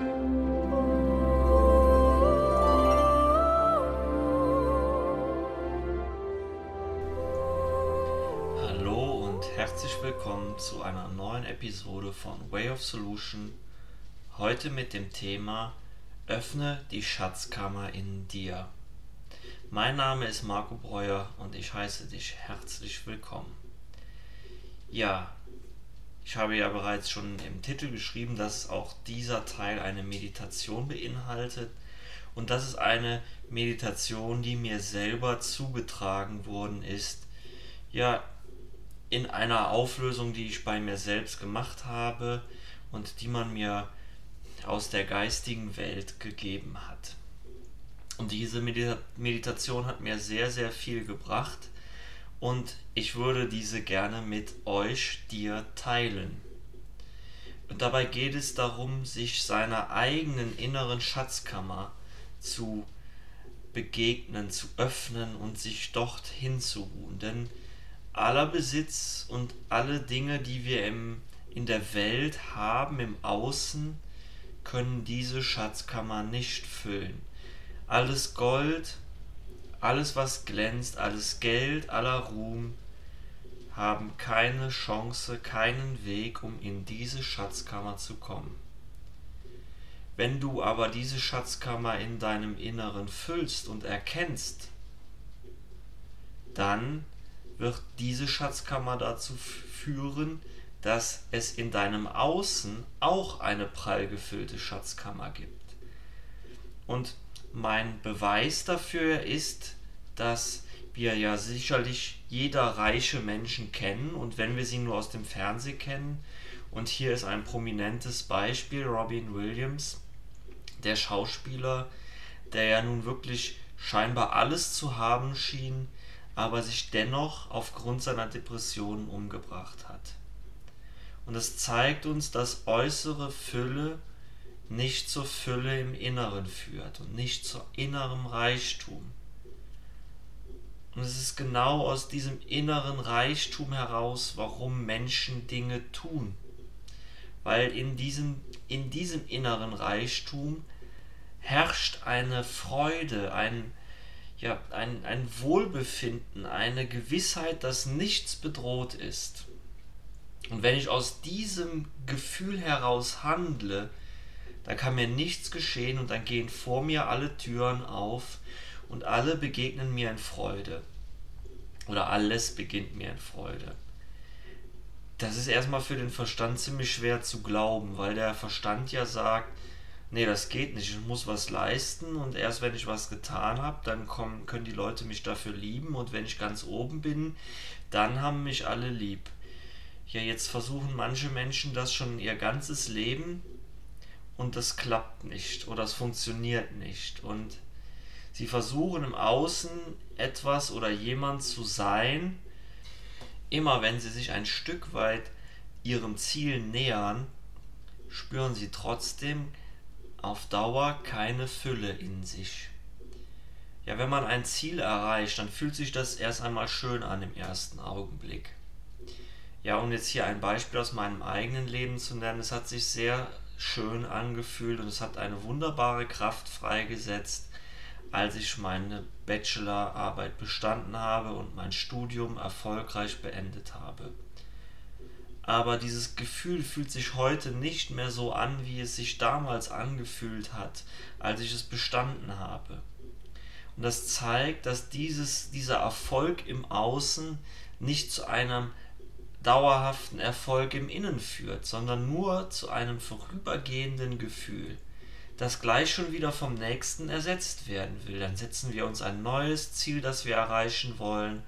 Hallo und herzlich willkommen zu einer neuen Episode von Way of Solution. Heute mit dem Thema Öffne die Schatzkammer in dir. Mein Name ist Marco Breuer und ich heiße dich herzlich willkommen. Ja, ich habe ja bereits schon im Titel geschrieben, dass auch dieser Teil eine Meditation beinhaltet und das ist eine Meditation, die mir selber zugetragen worden ist. Ja, in einer Auflösung, die ich bei mir selbst gemacht habe und die man mir aus der geistigen Welt gegeben hat. Und diese Medita Meditation hat mir sehr, sehr viel gebracht und ich würde diese gerne mit euch, dir teilen. Und dabei geht es darum, sich seiner eigenen inneren Schatzkammer zu begegnen, zu öffnen und sich dort hinzuruhen. Denn aller Besitz und alle Dinge, die wir im, in der Welt haben, im Außen, können diese Schatzkammer nicht füllen alles Gold, alles was glänzt, alles Geld, aller Ruhm haben keine Chance, keinen Weg, um in diese Schatzkammer zu kommen. Wenn du aber diese Schatzkammer in deinem Inneren füllst und erkennst, dann wird diese Schatzkammer dazu führen, dass es in deinem Außen auch eine prall gefüllte Schatzkammer gibt. Und mein Beweis dafür ist, dass wir ja sicherlich jeder reiche Menschen kennen und wenn wir sie nur aus dem Fernsehen kennen, und hier ist ein prominentes Beispiel, Robin Williams, der Schauspieler, der ja nun wirklich scheinbar alles zu haben schien, aber sich dennoch aufgrund seiner Depressionen umgebracht hat. Und es zeigt uns, dass äußere Fülle nicht zur Fülle im Inneren führt und nicht zu innerem Reichtum. Und es ist genau aus diesem inneren Reichtum heraus, warum Menschen Dinge tun. Weil in diesem, in diesem inneren Reichtum herrscht eine Freude, ein, ja, ein, ein Wohlbefinden, eine Gewissheit, dass nichts bedroht ist. Und wenn ich aus diesem Gefühl heraus handle, da kann mir nichts geschehen und dann gehen vor mir alle Türen auf und alle begegnen mir in Freude. Oder alles beginnt mir in Freude. Das ist erstmal für den Verstand ziemlich schwer zu glauben, weil der Verstand ja sagt, nee, das geht nicht, ich muss was leisten und erst wenn ich was getan habe, dann kommen, können die Leute mich dafür lieben und wenn ich ganz oben bin, dann haben mich alle lieb. Ja, jetzt versuchen manche Menschen das schon ihr ganzes Leben und das klappt nicht oder es funktioniert nicht. Und sie versuchen im Außen etwas oder jemand zu sein. Immer wenn sie sich ein Stück weit ihrem Ziel nähern, spüren sie trotzdem auf Dauer keine Fülle in sich. Ja, wenn man ein Ziel erreicht, dann fühlt sich das erst einmal schön an im ersten Augenblick. Ja, um jetzt hier ein Beispiel aus meinem eigenen Leben zu nennen, es hat sich sehr schön angefühlt und es hat eine wunderbare Kraft freigesetzt, als ich meine Bachelorarbeit bestanden habe und mein Studium erfolgreich beendet habe. Aber dieses Gefühl fühlt sich heute nicht mehr so an, wie es sich damals angefühlt hat, als ich es bestanden habe. Und das zeigt, dass dieses, dieser Erfolg im Außen nicht zu einem dauerhaften Erfolg im Innen führt, sondern nur zu einem vorübergehenden Gefühl, das gleich schon wieder vom nächsten ersetzt werden will. Dann setzen wir uns ein neues Ziel, das wir erreichen wollen,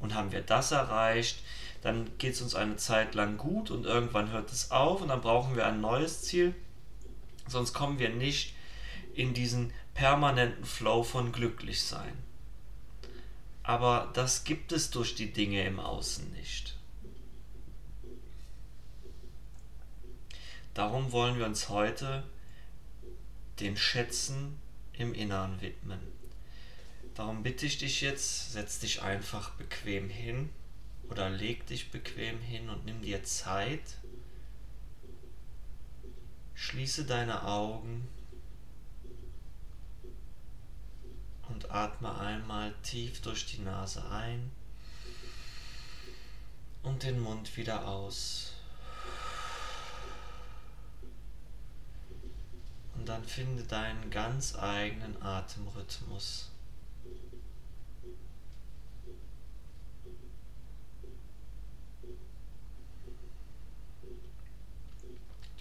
und haben wir das erreicht, dann geht es uns eine Zeit lang gut und irgendwann hört es auf und dann brauchen wir ein neues Ziel, sonst kommen wir nicht in diesen permanenten Flow von Glücklichsein. Aber das gibt es durch die Dinge im Außen nicht. Darum wollen wir uns heute den Schätzen im Innern widmen. Darum bitte ich dich jetzt, setz dich einfach bequem hin oder leg dich bequem hin und nimm dir Zeit. Schließe deine Augen und atme einmal tief durch die Nase ein und den Mund wieder aus. Und dann finde deinen ganz eigenen Atemrhythmus.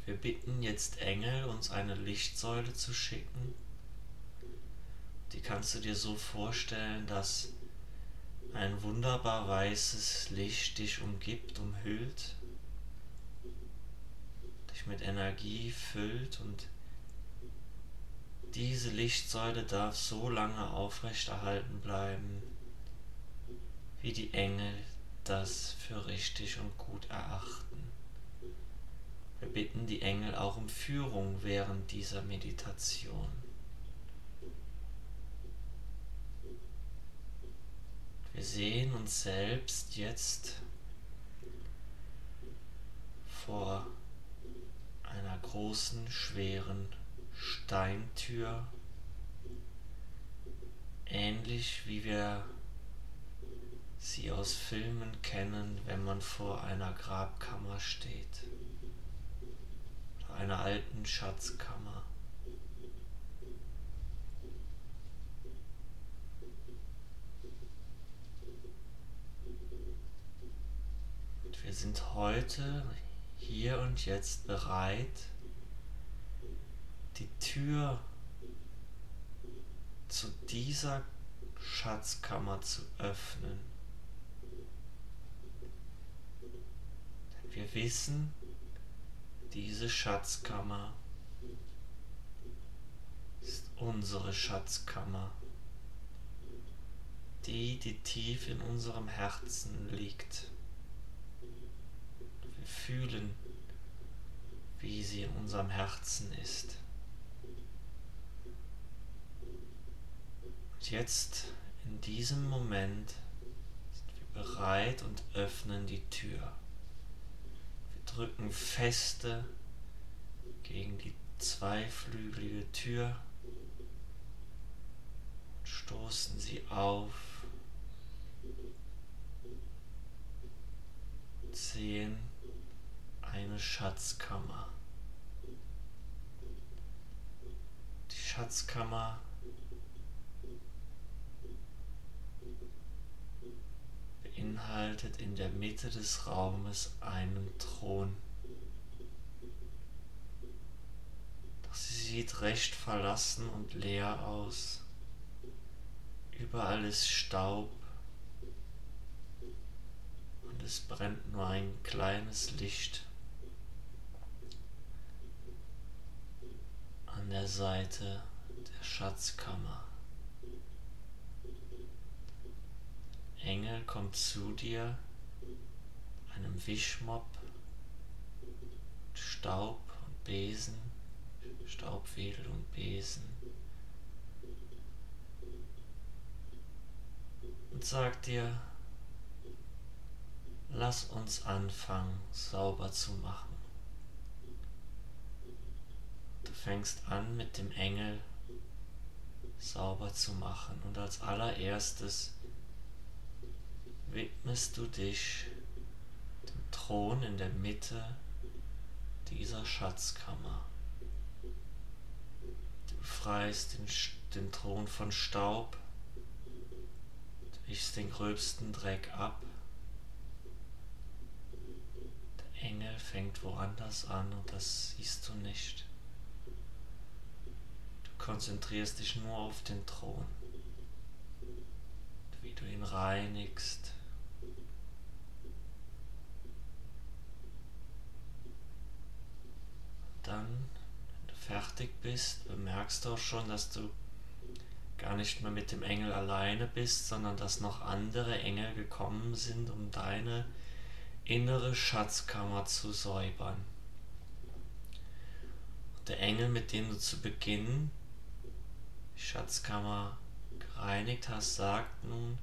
Wir bitten jetzt Engel, uns eine Lichtsäule zu schicken. Die kannst du dir so vorstellen, dass ein wunderbar weißes Licht dich umgibt, umhüllt, dich mit Energie füllt und diese Lichtsäule darf so lange aufrechterhalten bleiben, wie die Engel das für richtig und gut erachten. Wir bitten die Engel auch um Führung während dieser Meditation. Wir sehen uns selbst jetzt vor einer großen, schweren Steintür, ähnlich wie wir sie aus Filmen kennen, wenn man vor einer Grabkammer steht, einer alten Schatzkammer. Und wir sind heute hier und jetzt bereit, die Tür zu dieser Schatzkammer zu öffnen. Wir wissen, diese Schatzkammer ist unsere Schatzkammer, die, die tief in unserem Herzen liegt. Wir fühlen, wie sie in unserem Herzen ist. Und jetzt, in diesem Moment, sind wir bereit und öffnen die Tür. Wir drücken feste gegen die zweiflügelige Tür und stoßen sie auf. Sehen eine Schatzkammer. Die Schatzkammer beinhaltet in der Mitte des Raumes einen Thron. Doch sie sieht recht verlassen und leer aus. Überall ist Staub und es brennt nur ein kleines Licht an der Seite der Schatzkammer. Engel kommt zu dir, einem Wischmopp, Staub und Besen, Staubwedel und Besen und sagt dir, lass uns anfangen, sauber zu machen. Du fängst an mit dem Engel sauber zu machen und als allererstes widmest du dich dem Thron in der Mitte dieser Schatzkammer. Du befreist den, den Thron von Staub, du wischst den gröbsten Dreck ab. Der Engel fängt woanders an und das siehst du nicht. Du konzentrierst dich nur auf den Thron, wie du ihn reinigst dann, wenn du fertig bist, bemerkst du auch schon, dass du gar nicht mehr mit dem Engel alleine bist, sondern dass noch andere Engel gekommen sind, um deine innere Schatzkammer zu säubern. Und der Engel, mit dem du zu Beginn die Schatzkammer gereinigt hast, sagt nun,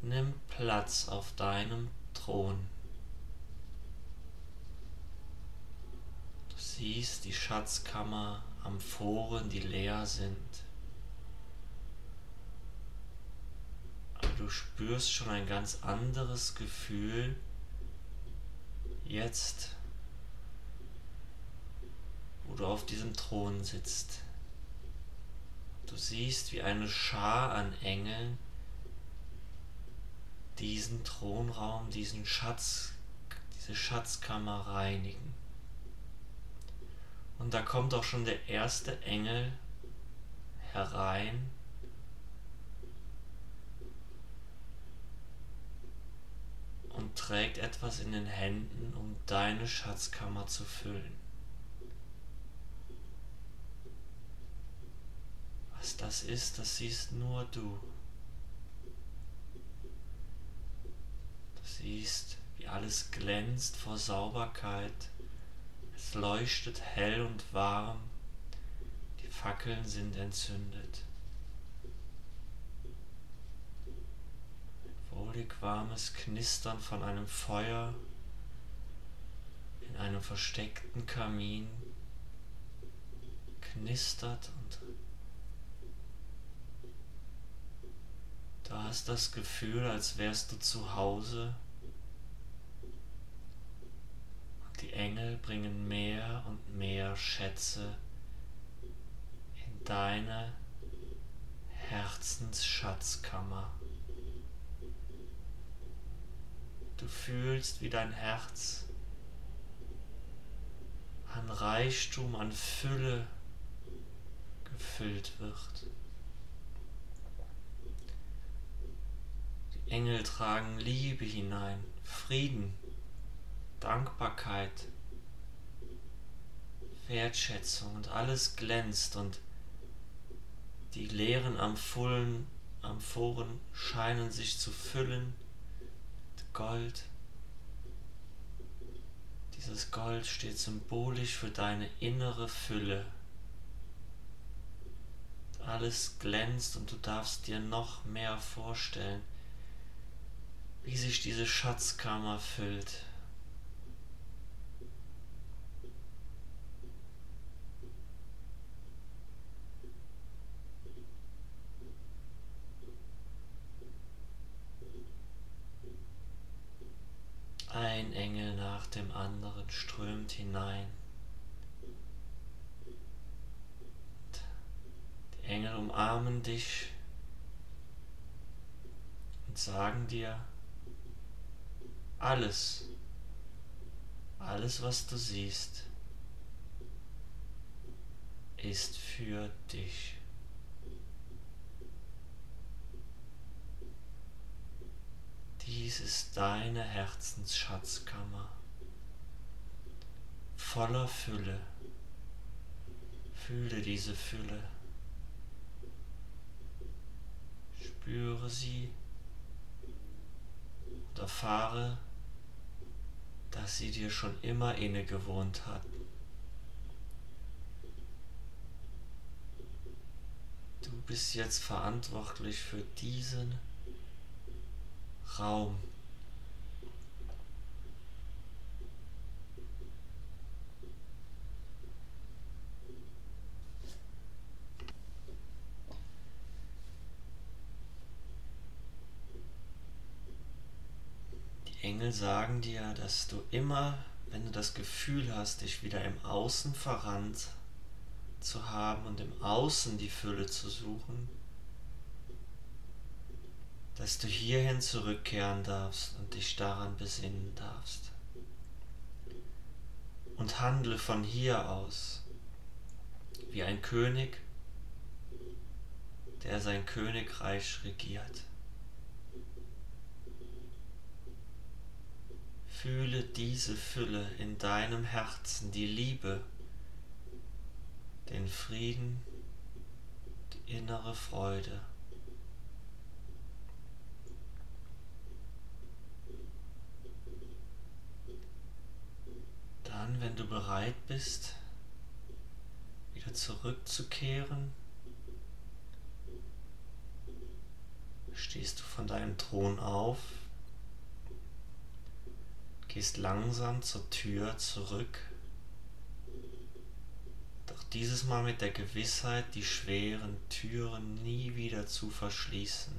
nimm Platz auf deinem Thron. Siehst die Schatzkammer, Amphoren, die leer sind. Aber du spürst schon ein ganz anderes Gefühl jetzt, wo du auf diesem Thron sitzt. Du siehst, wie eine Schar an Engeln diesen Thronraum, diesen Schatz, diese Schatzkammer reinigen. Und da kommt auch schon der erste Engel herein. Und trägt etwas in den Händen, um deine Schatzkammer zu füllen. Was das ist, das siehst nur du. Du siehst, wie alles glänzt vor Sauberkeit. Leuchtet hell und warm. Die Fackeln sind entzündet. Wohlig warmes Knistern von einem Feuer in einem versteckten Kamin knistert und Du hast das Gefühl, als wärst du zu Hause. Und die Engel bringen mehr und mehr Schätze in deine Herzensschatzkammer. Du fühlst, wie dein Herz an Reichtum, an Fülle gefüllt wird. Engel tragen Liebe hinein, Frieden, Dankbarkeit, Wertschätzung und alles glänzt und die leeren Ampullen, Amphoren scheinen sich zu füllen mit Gold. Dieses Gold steht symbolisch für deine innere Fülle. Alles glänzt und du darfst dir noch mehr vorstellen, wie sich diese Schatzkammer füllt. Ein Engel nach dem anderen strömt hinein. Die Engel umarmen dich und sagen dir, alles, alles, was du siehst, ist für dich. Dies ist deine Herzensschatzkammer voller Fülle. Fühle diese Fülle. Spüre sie und erfahre, dass sie dir schon immer inne gewohnt hat. Du bist jetzt verantwortlich für diesen Raum. Engel sagen dir, dass du immer, wenn du das Gefühl hast, dich wieder im Außen verrannt zu haben und im Außen die Fülle zu suchen, dass du hierhin zurückkehren darfst und dich daran besinnen darfst. Und handle von hier aus wie ein König, der sein Königreich regiert. Fühle diese Fülle in deinem Herzen, die Liebe, den Frieden, die innere Freude. Dann, wenn du bereit bist, wieder zurückzukehren, stehst du von deinem Thron auf gehst langsam zur Tür zurück dieses Mal mit der Gewissheit, die schweren Türen nie wieder zu verschließen.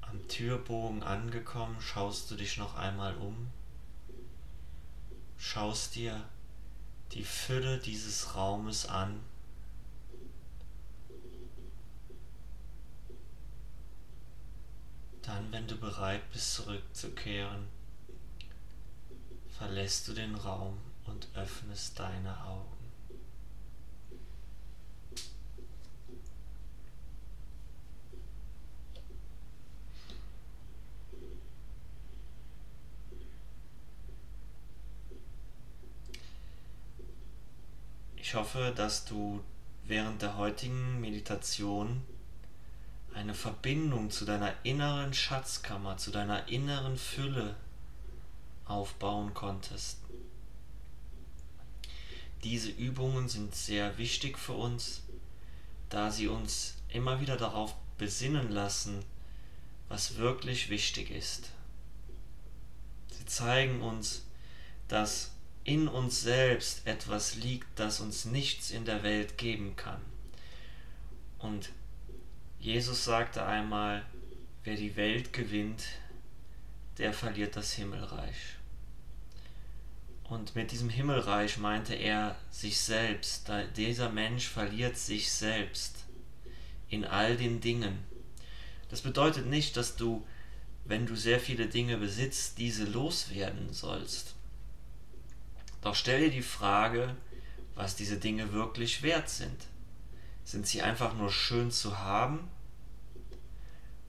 Am Türbogen angekommen, schaust du dich noch einmal um, schaust dir die Fülle dieses Raumes an. Dann, wenn du bereit bist, zurückzukehren, verlässt du den Raum und öffnest deine Augen. Ich hoffe, dass du während der heutigen Meditation eine Verbindung zu deiner inneren Schatzkammer, zu deiner inneren Fülle aufbauen konntest. Diese Übungen sind sehr wichtig für uns, da sie uns immer wieder darauf besinnen lassen, was wirklich wichtig ist. Sie zeigen uns, dass in uns selbst etwas liegt, das uns nichts in der Welt geben kann. Und Jesus sagte einmal, wer die Welt gewinnt, der verliert das Himmelreich. Und mit diesem Himmelreich meinte er sich selbst. Dieser Mensch verliert sich selbst in all den Dingen. Das bedeutet nicht, dass du, wenn du sehr viele Dinge besitzt, diese loswerden sollst. Doch stell dir die Frage, was diese Dinge wirklich wert sind. Sind sie einfach nur schön zu haben?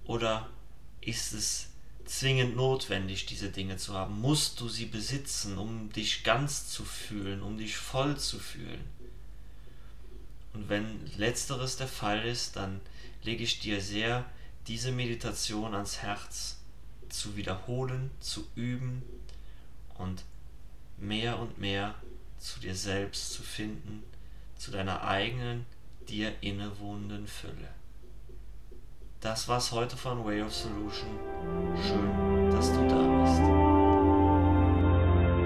Oder ist es zwingend notwendig, diese Dinge zu haben? Musst du sie besitzen, um dich ganz zu fühlen, um dich voll zu fühlen? Und wenn letzteres der Fall ist, dann lege ich dir sehr diese Meditation ans Herz zu wiederholen, zu üben und mehr und mehr zu dir selbst zu finden, zu deiner eigenen, dir innewohnenden Fülle. Das war's heute von Way of Solution. Schön, dass du da bist.